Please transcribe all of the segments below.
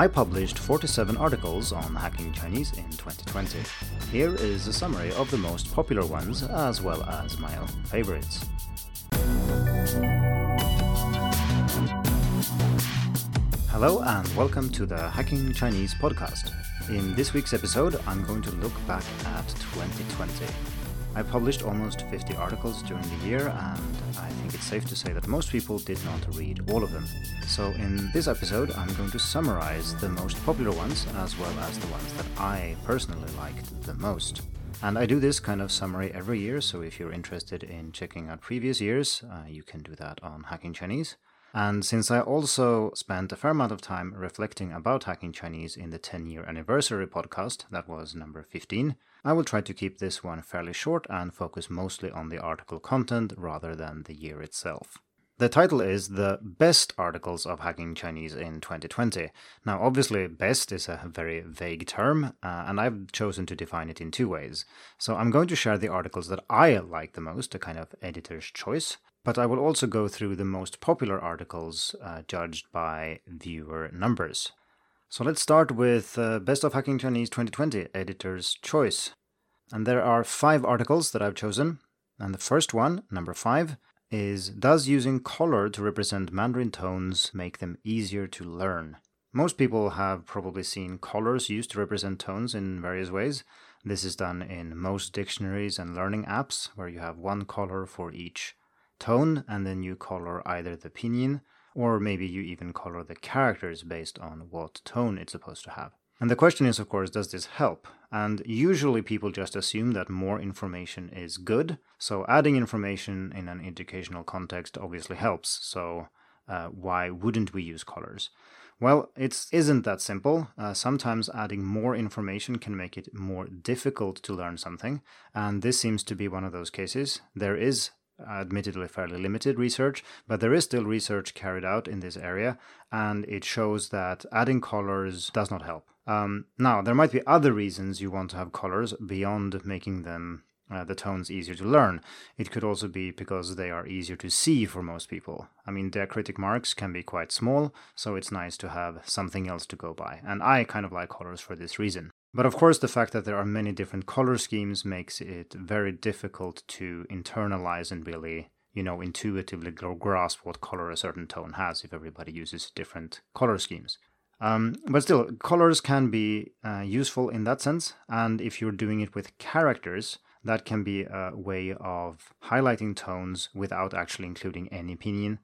I published 47 articles on hacking Chinese in 2020. Here is a summary of the most popular ones as well as my own favorites. Hello and welcome to the Hacking Chinese podcast. In this week's episode, I'm going to look back at 2020. I published almost 50 articles during the year, and I think it's safe to say that most people did not read all of them. So, in this episode, I'm going to summarize the most popular ones as well as the ones that I personally liked the most. And I do this kind of summary every year, so if you're interested in checking out previous years, uh, you can do that on Hacking Chinese. And since I also spent a fair amount of time reflecting about hacking Chinese in the 10 year anniversary podcast, that was number 15, I will try to keep this one fairly short and focus mostly on the article content rather than the year itself. The title is The Best Articles of Hacking Chinese in 2020. Now, obviously, best is a very vague term, uh, and I've chosen to define it in two ways. So, I'm going to share the articles that I like the most, a kind of editor's choice, but I will also go through the most popular articles uh, judged by viewer numbers. So let's start with uh, Best of Hacking Chinese 2020, Editor's Choice. And there are five articles that I've chosen. And the first one, number five, is Does using color to represent Mandarin tones make them easier to learn? Most people have probably seen colors used to represent tones in various ways. This is done in most dictionaries and learning apps, where you have one color for each tone, and then you color either the pinyin or maybe you even color the characters based on what tone it's supposed to have. And the question is, of course, does this help? And usually people just assume that more information is good. So adding information in an educational context obviously helps. So uh, why wouldn't we use colors? Well, it isn't that simple. Uh, sometimes adding more information can make it more difficult to learn something, and this seems to be one of those cases. There is admittedly fairly limited research, but there is still research carried out in this area, and it shows that adding colors does not help. Um, now, there might be other reasons you want to have colors beyond making them uh, the tones easier to learn. It could also be because they are easier to see for most people. I mean, diacritic marks can be quite small, so it's nice to have something else to go by. And I kind of like colors for this reason. But of course, the fact that there are many different color schemes makes it very difficult to internalize and really, you know, intuitively grasp what color a certain tone has if everybody uses different color schemes. Um, but still, colors can be uh, useful in that sense, and if you're doing it with characters, that can be a way of highlighting tones without actually including any pinyin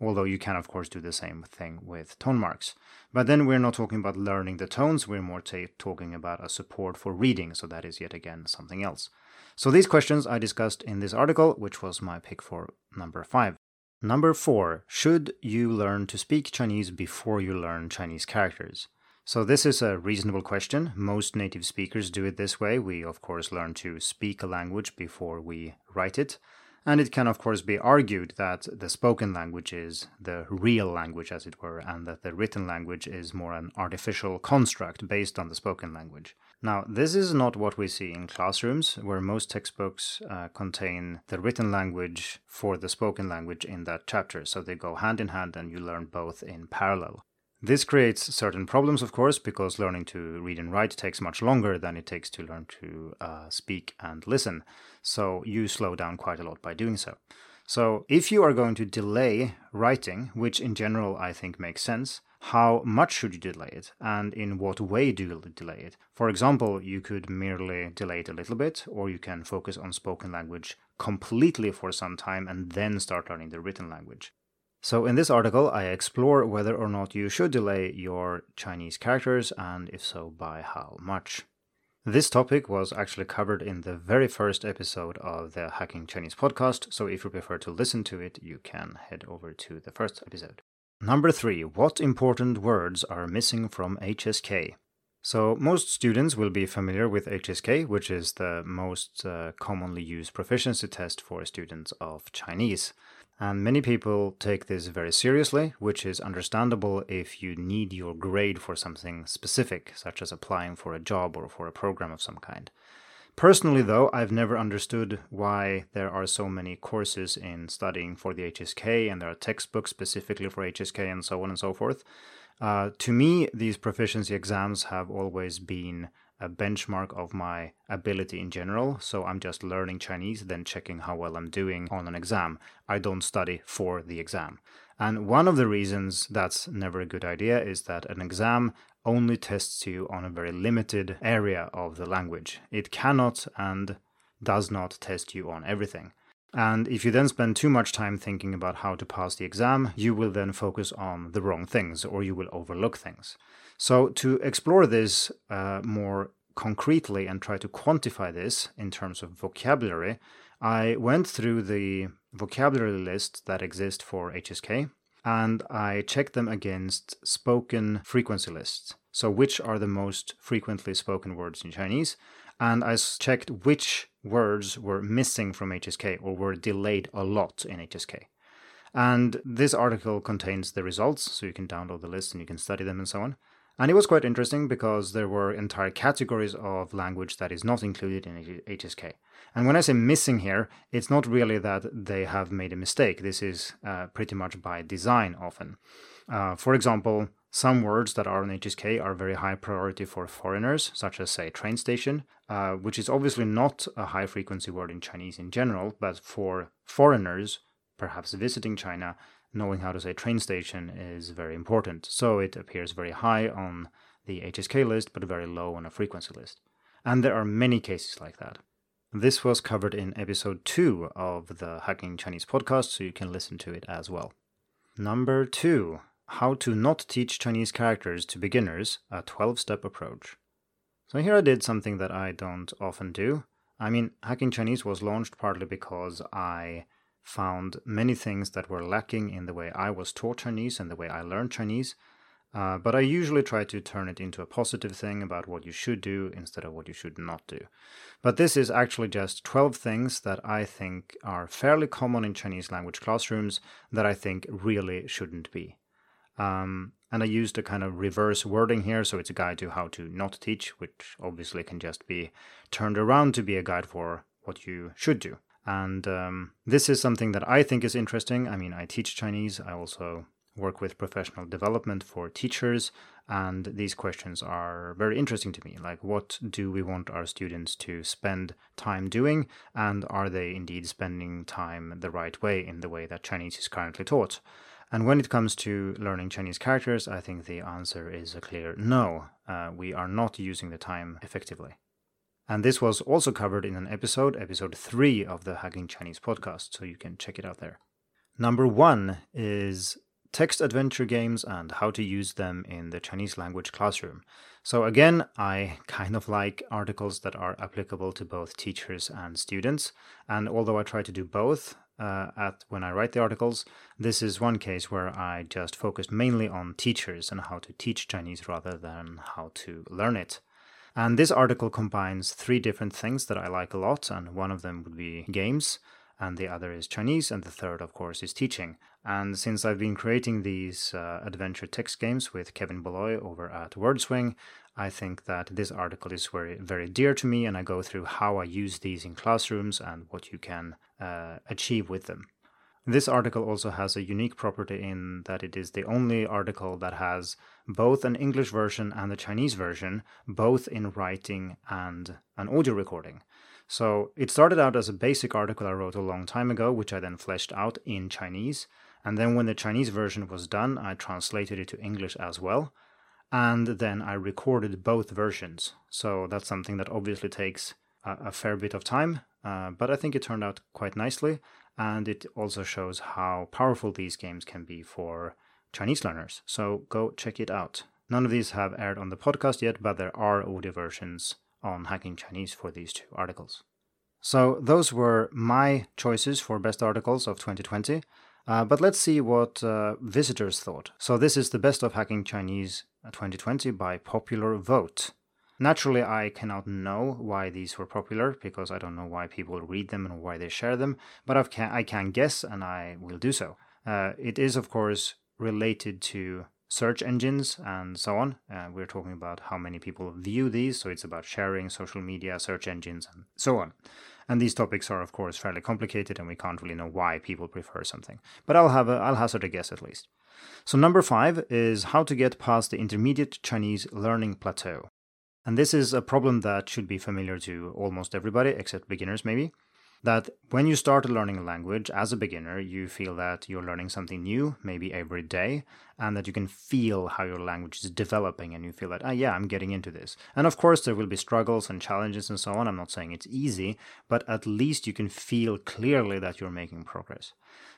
although you can of course do the same thing with tone marks. But then we're not talking about learning the tones, we're more talking about a support for reading, so that is yet again something else. So these questions I discussed in this article, which was my pick for number 5. Number 4, should you learn to speak Chinese before you learn Chinese characters? So, this is a reasonable question. Most native speakers do it this way. We, of course, learn to speak a language before we write it. And it can, of course, be argued that the spoken language is the real language, as it were, and that the written language is more an artificial construct based on the spoken language. Now, this is not what we see in classrooms, where most textbooks uh, contain the written language for the spoken language in that chapter. So they go hand in hand and you learn both in parallel. This creates certain problems, of course, because learning to read and write takes much longer than it takes to learn to uh, speak and listen. So you slow down quite a lot by doing so. So if you are going to delay writing, which in general I think makes sense, how much should you delay it and in what way do you delay it? For example, you could merely delay it a little bit, or you can focus on spoken language completely for some time and then start learning the written language. So, in this article, I explore whether or not you should delay your Chinese characters, and if so, by how much. This topic was actually covered in the very first episode of the Hacking Chinese podcast, so if you prefer to listen to it, you can head over to the first episode. Number three, what important words are missing from HSK? So, most students will be familiar with HSK, which is the most uh, commonly used proficiency test for students of Chinese. And many people take this very seriously, which is understandable if you need your grade for something specific, such as applying for a job or for a program of some kind. Personally, though, I've never understood why there are so many courses in studying for the HSK and there are textbooks specifically for HSK and so on and so forth. Uh, to me, these proficiency exams have always been a benchmark of my ability in general. So I'm just learning Chinese, then checking how well I'm doing on an exam. I don't study for the exam. And one of the reasons that's never a good idea is that an exam only tests you on a very limited area of the language. It cannot and does not test you on everything. And if you then spend too much time thinking about how to pass the exam, you will then focus on the wrong things or you will overlook things. So, to explore this uh, more concretely and try to quantify this in terms of vocabulary, I went through the vocabulary list that exists for HSK and I checked them against spoken frequency lists. So, which are the most frequently spoken words in Chinese? And I checked which words were missing from HSK or were delayed a lot in HSK. And this article contains the results, so you can download the list and you can study them and so on. And it was quite interesting because there were entire categories of language that is not included in HSK. And when I say missing here, it's not really that they have made a mistake. This is uh, pretty much by design often. Uh, for example, some words that are on HSK are very high priority for foreigners, such as, say, train station, uh, which is obviously not a high frequency word in Chinese in general, but for foreigners, perhaps visiting China, knowing how to say train station is very important. So it appears very high on the HSK list, but very low on a frequency list. And there are many cases like that. This was covered in episode 2 of the Hacking Chinese podcast, so you can listen to it as well. Number 2 how to not teach Chinese characters to beginners, a 12 step approach. So here I did something that I don't often do. I mean, Hacking Chinese was launched partly because I found many things that were lacking in the way I was taught Chinese and the way I learned Chinese. Uh, but I usually try to turn it into a positive thing about what you should do instead of what you should not do. But this is actually just 12 things that I think are fairly common in Chinese language classrooms that I think really shouldn't be. Um, and I used a kind of reverse wording here, so it's a guide to how to not teach, which obviously can just be turned around to be a guide for what you should do. And um, this is something that I think is interesting. I mean, I teach Chinese, I also work with professional development for teachers, and these questions are very interesting to me. Like, what do we want our students to spend time doing, and are they indeed spending time the right way in the way that Chinese is currently taught? And when it comes to learning Chinese characters, I think the answer is a clear no. Uh, we are not using the time effectively. And this was also covered in an episode, episode 3 of the Hacking Chinese podcast, so you can check it out there. Number one is text adventure games and how to use them in the Chinese language classroom. So, again, I kind of like articles that are applicable to both teachers and students. And although I try to do both, uh, at when I write the articles. This is one case where I just focus mainly on teachers and how to teach Chinese rather than how to learn it. And this article combines three different things that I like a lot, and one of them would be games, and the other is Chinese, and the third, of course, is teaching. And since I've been creating these uh, adventure text games with Kevin Bullaughey over at WordSwing, I think that this article is very, very dear to me, and I go through how I use these in classrooms and what you can uh, achieve with them. This article also has a unique property in that it is the only article that has both an English version and a Chinese version, both in writing and an audio recording. So it started out as a basic article I wrote a long time ago, which I then fleshed out in Chinese. And then when the Chinese version was done, I translated it to English as well and then I recorded both versions. So that's something that obviously takes a, a fair bit of time, uh, but I think it turned out quite nicely, and it also shows how powerful these games can be for Chinese learners. So go check it out. None of these have aired on the podcast yet, but there are audio versions on Hacking Chinese for these two articles. So those were my choices for best articles of 2020. Uh, but let's see what uh, visitors thought. So this is the best of Hacking Chinese 2020 by popular vote. Naturally, I cannot know why these were popular because I don't know why people read them and why they share them, but I can, I can guess and I will do so. Uh, it is, of course, related to search engines and so on. Uh, we're talking about how many people view these, so it's about sharing social media, search engines, and so on. And these topics are, of course, fairly complicated, and we can't really know why people prefer something. But I'll have a, I'll hazard a guess at least. So number five is how to get past the intermediate Chinese learning plateau. And this is a problem that should be familiar to almost everybody, except beginners maybe that when you start learning a language as a beginner, you feel that you're learning something new, maybe every day, and that you can feel how your language is developing and you feel that, ah, yeah, I'm getting into this. And of course, there will be struggles and challenges and so on. I'm not saying it's easy, but at least you can feel clearly that you're making progress.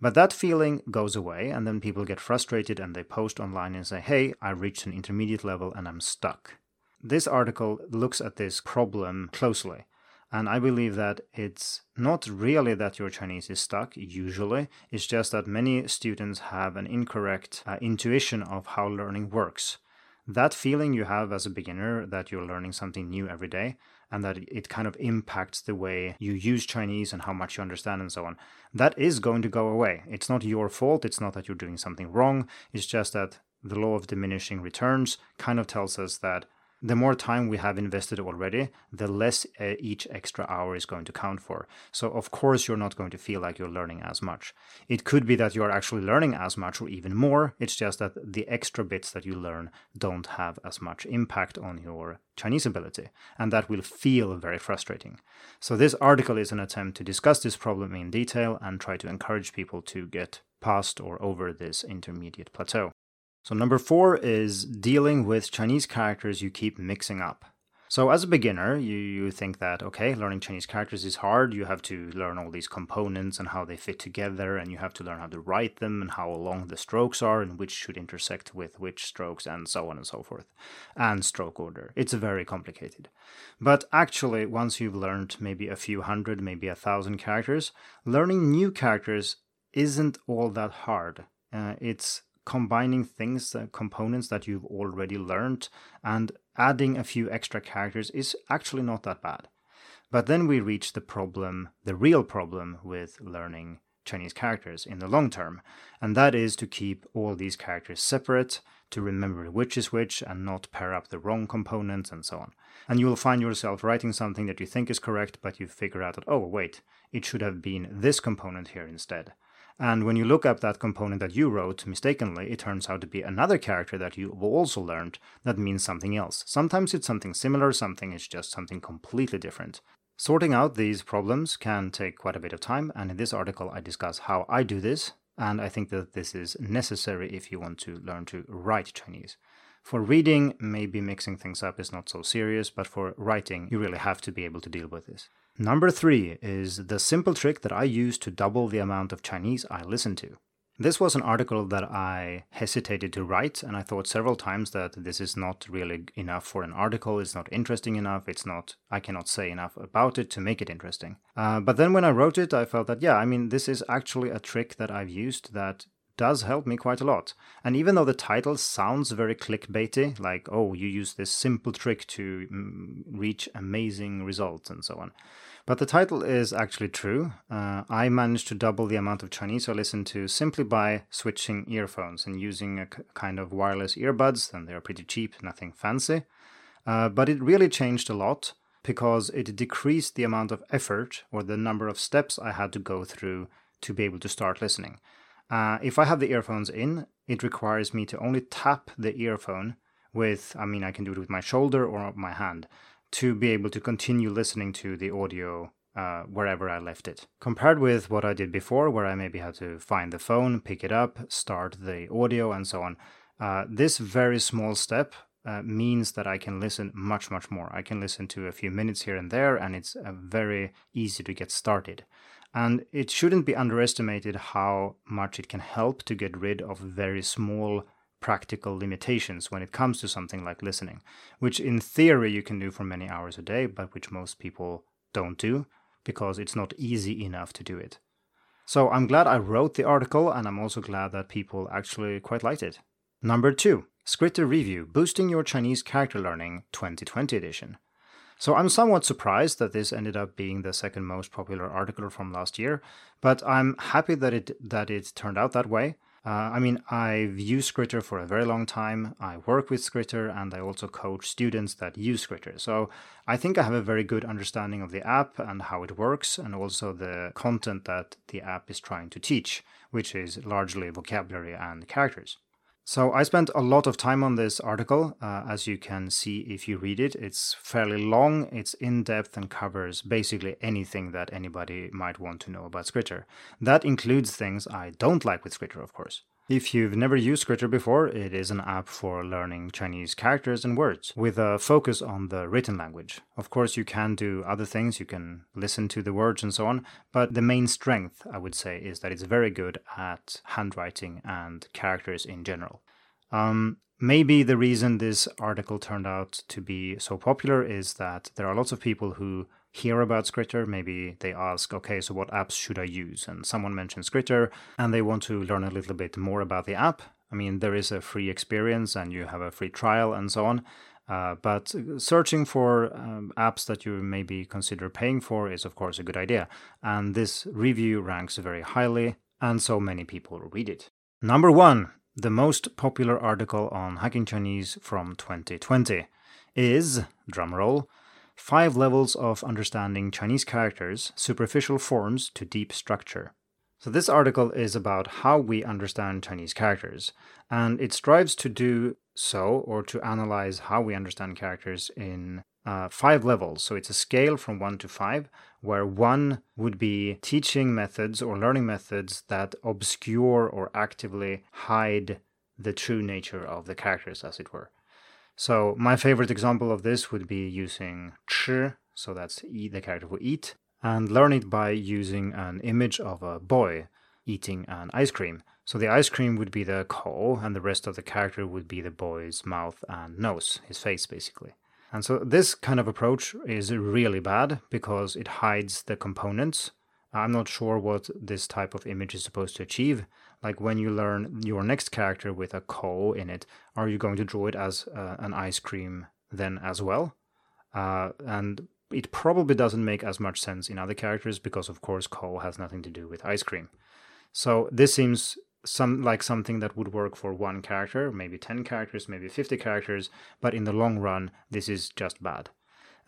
But that feeling goes away, and then people get frustrated and they post online and say, hey, I reached an intermediate level and I'm stuck. This article looks at this problem closely and I believe that it's not really that your Chinese is stuck, usually. It's just that many students have an incorrect uh, intuition of how learning works. That feeling you have as a beginner that you're learning something new every day and that it kind of impacts the way you use Chinese and how much you understand and so on, that is going to go away. It's not your fault. It's not that you're doing something wrong. It's just that the law of diminishing returns kind of tells us that the more time we have invested already, the less uh, each extra hour is going to count for. So, of course, you're not going to feel like you're learning as much. It could be that you're actually learning as much or even more. It's just that the extra bits that you learn don't have as much impact on your Chinese ability, and that will feel very frustrating. So, this article is an attempt to discuss this problem in detail and try to encourage people to get past or over this intermediate plateau. So, number four is dealing with Chinese characters you keep mixing up. So, as a beginner, you, you think that, okay, learning Chinese characters is hard. You have to learn all these components and how they fit together, and you have to learn how to write them and how long the strokes are and which should intersect with which strokes, and so on and so forth. And stroke order. It's very complicated. But actually, once you've learned maybe a few hundred, maybe a thousand characters, learning new characters isn't all that hard. Uh, it's combining things, uh, components that you've already learned, and adding a few extra characters is actually not that bad. But then we reach the problem, the real problem with learning Chinese characters in the long term, and that is to keep all these characters separate, to remember which is which, and not pair up the wrong components, and so on. And you will find yourself writing something that you think is correct, but you figure out that, oh, wait, it should have been this component here instead. And when you look up that component that you wrote mistakenly, it turns out to be another character that you've also learned that means something else. Sometimes it's something similar, something is just something completely different. Sorting out these problems can take quite a bit of time, and in this article I discuss how I do this, and I think that this is necessary if you want to learn to write Chinese. For reading, maybe mixing things up is not so serious, but for writing, you really have to be able to deal with this. Number three is the simple trick that I use to double the amount of Chinese I listen to. This was an article that I hesitated to write, and I thought several times that this is not really enough for an article, it's not interesting enough, it's not, I cannot say enough about it to make it interesting. Uh, but then when I wrote it, I felt that, yeah, I mean, this is actually a trick that I've used that does help me quite a lot. And even though the title sounds very clickbaity, like, oh, you use this simple trick to mm, reach amazing results and so on, but the title is actually true. Uh, I managed to double the amount of Chinese I listen to simply by switching earphones and using a kind of wireless earbuds, and they're pretty cheap, nothing fancy. Uh, but it really changed a lot because it decreased the amount of effort or the number of steps I had to go through to be able to start listening. Uh, if I have the earphones in, it requires me to only tap the earphone with, I mean, I can do it with my shoulder or my hand to be able to continue listening to the audio uh, wherever I left it. Compared with what I did before, where I maybe had to find the phone, pick it up, start the audio, and so on, uh, this very small step uh, means that I can listen much, much more. I can listen to a few minutes here and there, and it's uh, very easy to get started. And it shouldn't be underestimated how much it can help to get rid of very small practical limitations when it comes to something like listening, which in theory you can do for many hours a day, but which most people don't do because it's not easy enough to do it. So I'm glad I wrote the article, and I'm also glad that people actually quite liked it. Number two, Skritter Review Boosting Your Chinese Character Learning 2020 edition. So I'm somewhat surprised that this ended up being the second most popular article from last year, but I'm happy that it that it turned out that way. Uh, I mean, I've used Skritter for a very long time. I work with Skritter and I also coach students that use Skritter. So I think I have a very good understanding of the app and how it works, and also the content that the app is trying to teach, which is largely vocabulary and characters. So I spent a lot of time on this article. Uh, as you can see if you read it, it's fairly long, it's in depth, and covers basically anything that anybody might want to know about Skritter. That includes things I don't like with Skritter, of course. If you've never used Skritter before, it is an app for learning Chinese characters and words with a focus on the written language. Of course, you can do other things, you can listen to the words and so on, but the main strength, I would say, is that it's very good at handwriting and characters in general. Um, maybe the reason this article turned out to be so popular is that there are lots of people who hear about Skritter, maybe they ask, okay, so what apps should I use? And someone mentions Skritter and they want to learn a little bit more about the app. I mean, there is a free experience and you have a free trial and so on. Uh, but searching for um, apps that you maybe consider paying for is, of course, a good idea. And this review ranks very highly, and so many people read it. Number one, the most popular article on Hacking Chinese from 2020 is, drumroll, Five levels of understanding Chinese characters, superficial forms to deep structure. So, this article is about how we understand Chinese characters, and it strives to do so or to analyze how we understand characters in uh, five levels. So, it's a scale from one to five, where one would be teaching methods or learning methods that obscure or actively hide the true nature of the characters, as it were. So my favorite example of this would be using 吃, so that's eat, the character for eat, and learn it by using an image of a boy eating an ice cream. So the ice cream would be the ko, and the rest of the character would be the boy's mouth and nose, his face basically. And so this kind of approach is really bad because it hides the components. I'm not sure what this type of image is supposed to achieve, like when you learn your next character with a ko in it, are you going to draw it as uh, an ice cream then as well? Uh, and it probably doesn't make as much sense in other characters because, of course, ko has nothing to do with ice cream. So this seems some like something that would work for one character, maybe 10 characters, maybe 50 characters, but in the long run, this is just bad.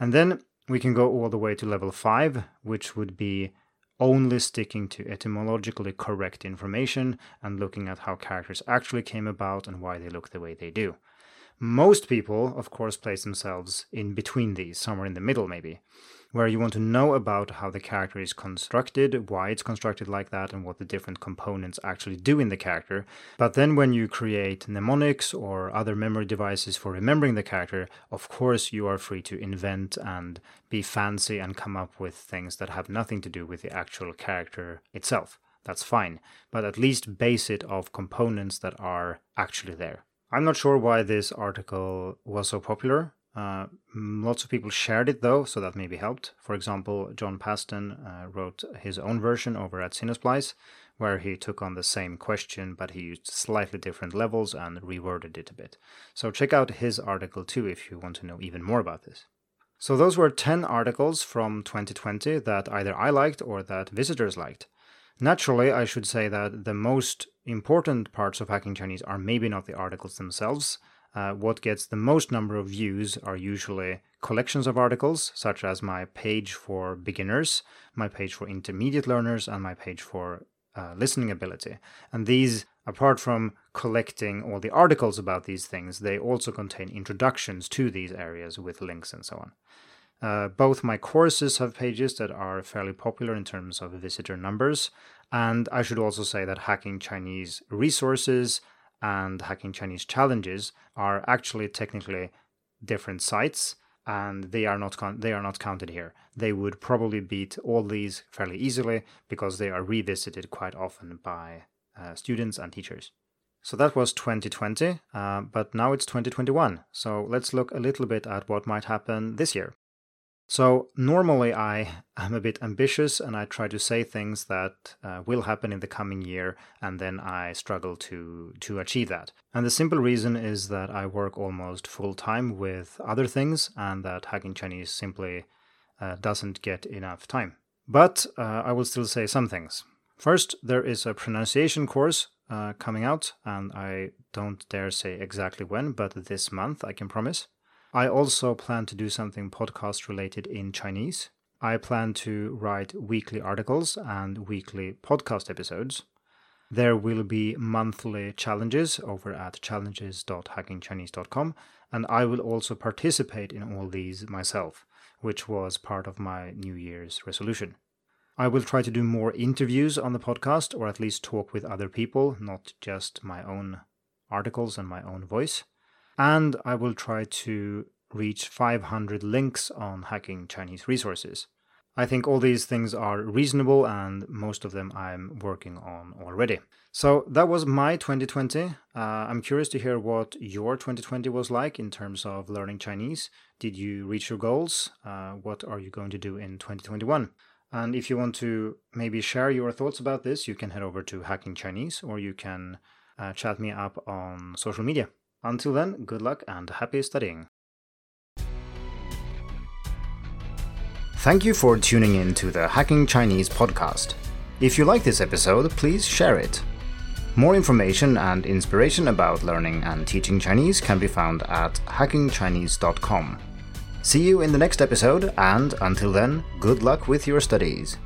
And then we can go all the way to level 5, which would be only sticking to etymologically correct information and looking at how characters actually came about and why they look the way they do. Most people, of course, place themselves in between these, somewhere in the middle, maybe, where you want to know about how the character is constructed, why it's constructed like that, and what the different components actually do in the character. But then when you create mnemonics or other memory devices for remembering the character, of course, you are free to invent and be fancy and come up with things that have nothing to do with the actual character itself. That's fine, but at least base it of components that are actually there. I'm not sure why this article was so popular. Uh, lots of people shared it though, so that maybe helped. For example, John Pasden uh, wrote his own version over at Sinosplice, where he took on the same question, but he used slightly different levels and reworded it a bit. So check out his article too if you want to know even more about this. So those were 10 articles from 2020 that either I liked or that visitors liked. Naturally, I should say that the most important parts of Hacking Chinese are maybe not the articles themselves. Uh, what gets the most number of views are usually collections of articles, such as my page for beginners, my page for intermediate learners, and my page for uh, listening ability. And these, apart from collecting all the articles about these things, they also contain introductions to these areas with links and so on. Uh, both my courses have pages that are fairly popular in terms of visitor numbers. And I should also say that Hacking Chinese resources and Hacking Chinese challenges are actually technically different sites and they are not con- they are not counted here. They would probably beat all these fairly easily because they are revisited quite often by uh, students and teachers. So that was 2020, uh, but now it's 2021. So let's look a little bit at what might happen this year. So normally I am a bit ambitious and I try to say things that uh, will happen in the coming year and then I struggle to to achieve that. And the simple reason is that I work almost full time with other things and that hacking Chinese simply uh, doesn't get enough time. But uh, I will still say some things. First, there is a pronunciation course uh, coming out, and I don't dare say exactly when, but this month I can promise. I also plan to do something podcast related in Chinese. I plan to write weekly articles and weekly podcast episodes. There will be monthly challenges over at challenges.hackingchinese.com, and I will also participate in all these myself, which was part of my New Year's resolution. I will try to do more interviews on the podcast, or at least talk with other people, not just my own articles and my own voice. And I will try to reach 500 links on hacking Chinese resources. I think all these things are reasonable and most of them I'm working on already. So that was my 2020. Uh, I'm curious to hear what your 2020 was like in terms of learning Chinese. Did you reach your goals? Uh, what are you going to do in 2021? And if you want to maybe share your thoughts about this, you can head over to Hacking Chinese or you can uh, chat me up on social media. Until then, good luck and happy studying. Thank you for tuning in to the Hacking Chinese podcast. If you like this episode, please share it. More information and inspiration about learning and teaching Chinese can be found at hackingchinese.com. See you in the next episode, and until then, good luck with your studies.